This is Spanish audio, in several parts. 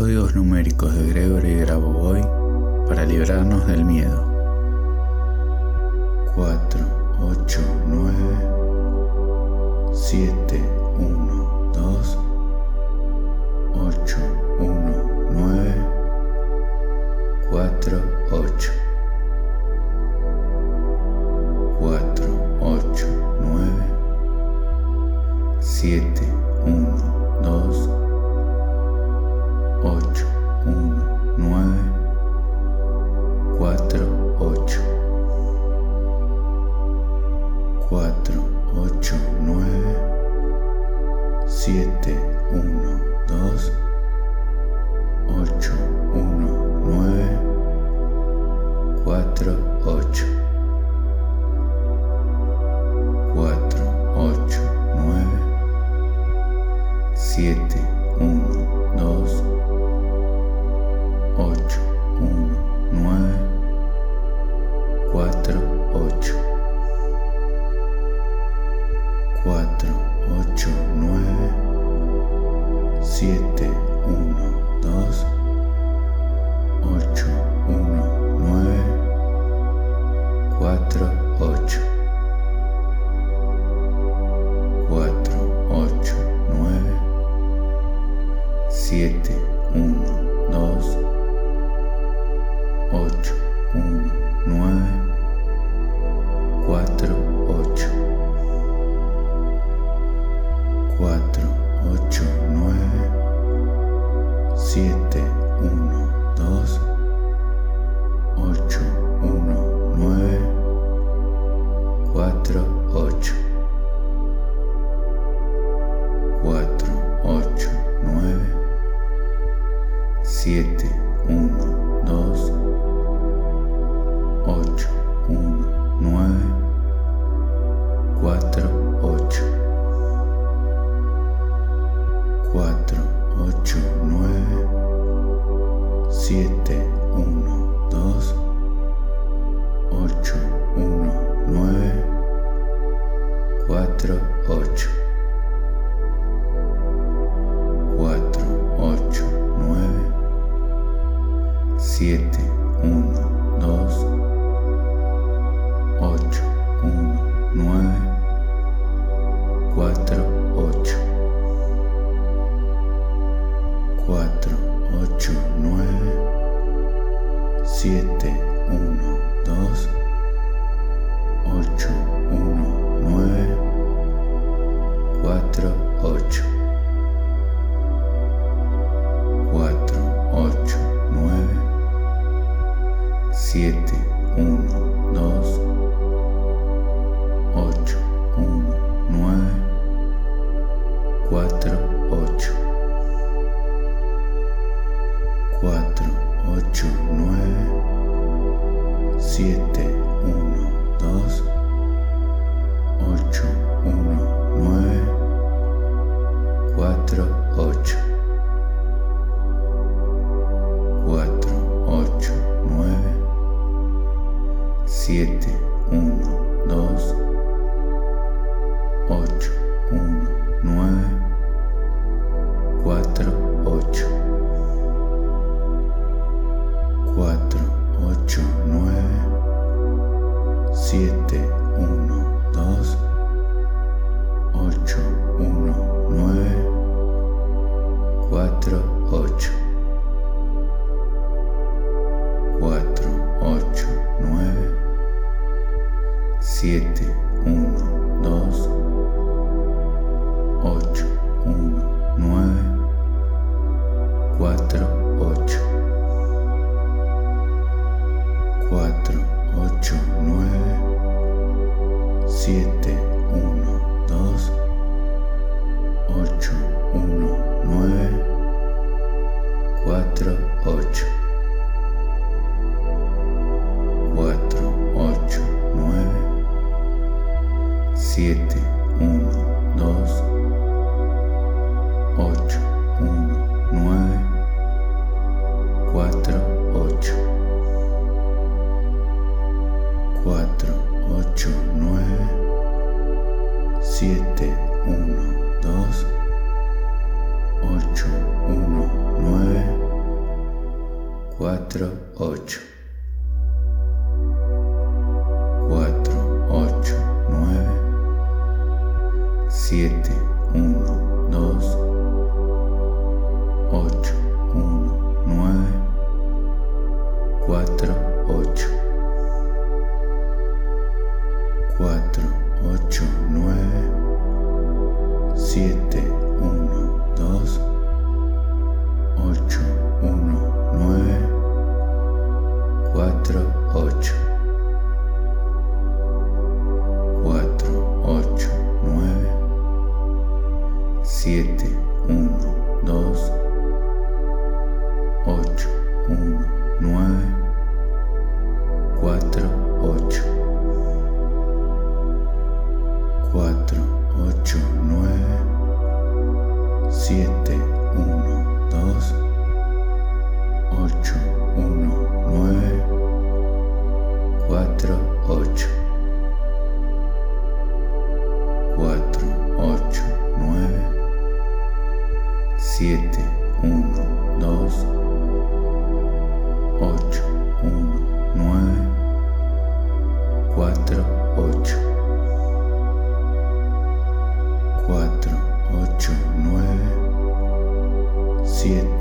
códigos numéricos de Gregory Grabovoi para librarnos del miedo. 4, 8, 9, 7, 1, 2, 8, 1, 9, 4, 8. 4, 8, 9, 7, 4, 8. 4, 8, 9, 7, 1, 2, 8, 1, 9, 4, 8. 4, 8, 9, 7, 7, 1, 2, 8, 1, 9, 4, 8. 4, 8, 9, 7, 1, 2, 8, 1, 9, 4, 8. 1, 2, siete. 7, 1, 2, 8, 1, 9, 4, 8. 4, 8, 9, 7, 1, 2, 8, 1, 9, 4, 8, 9, 7, 1, 2, 8, 1, 9, 4, 8. 4, 8, 9, 7, 1, 2, 8. 7, 1,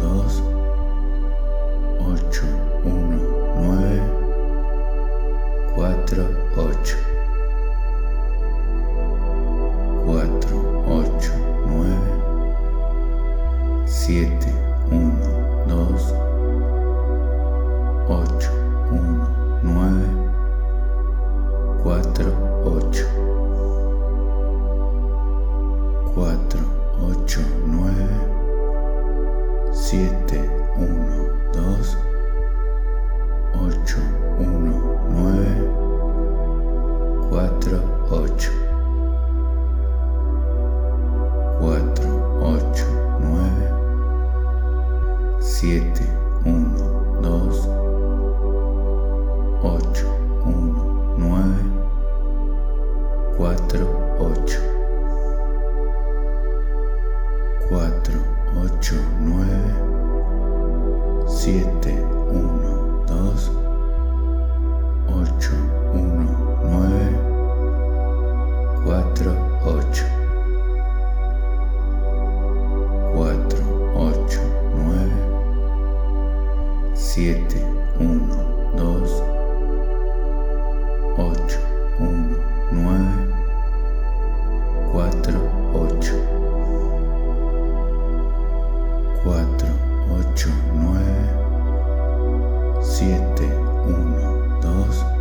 2, 8, 1, 9, 4, 8. 4, 8, 9, 7, 1, 2, 8, 1, 9, 4, 8. 7, 1, 2, 8, 1, 9, 4, 8, 4, 8, 9, 7, 1, 2, 8, 1, 9, 4, 8. 7, 1, 2,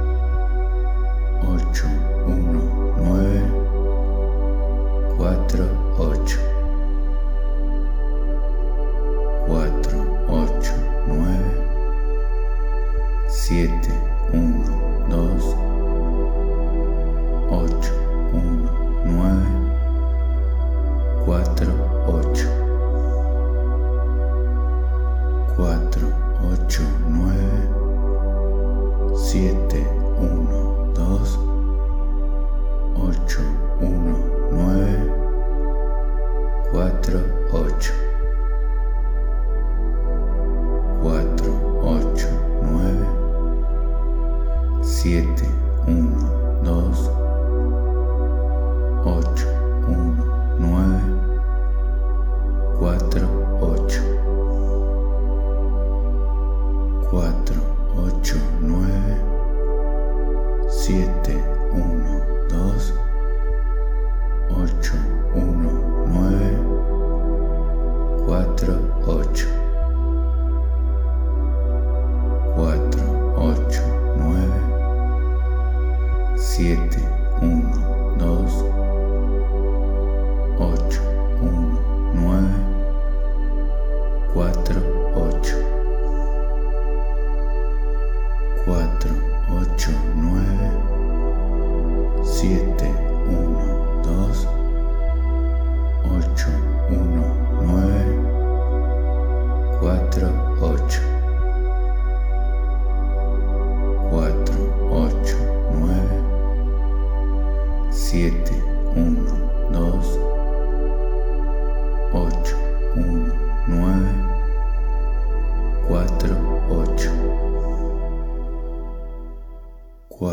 4,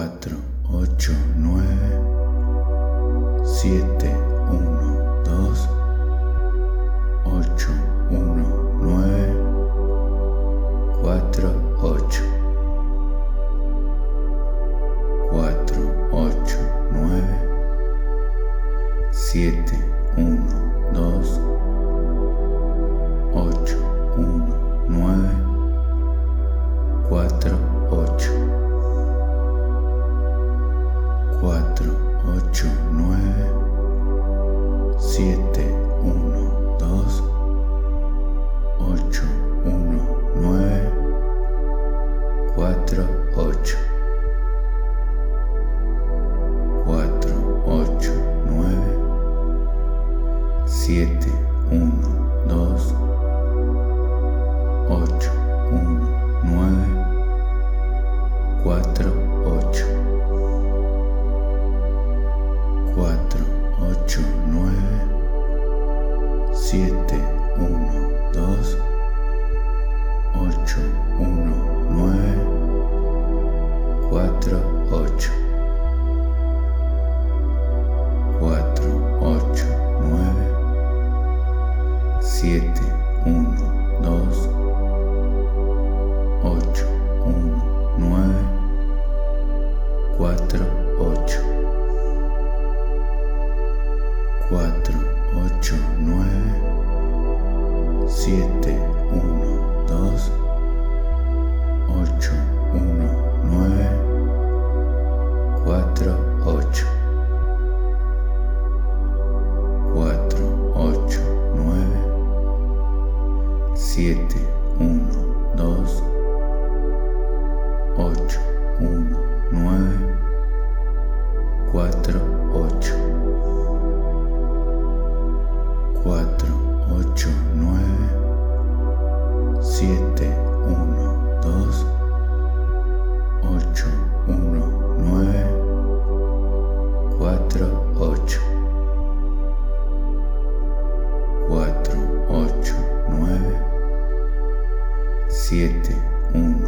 8, 9, 7, 1, 2, 8, 1, 9, 4, 8. see it 8, 9, 7, 1, 2, 8. 7, 1.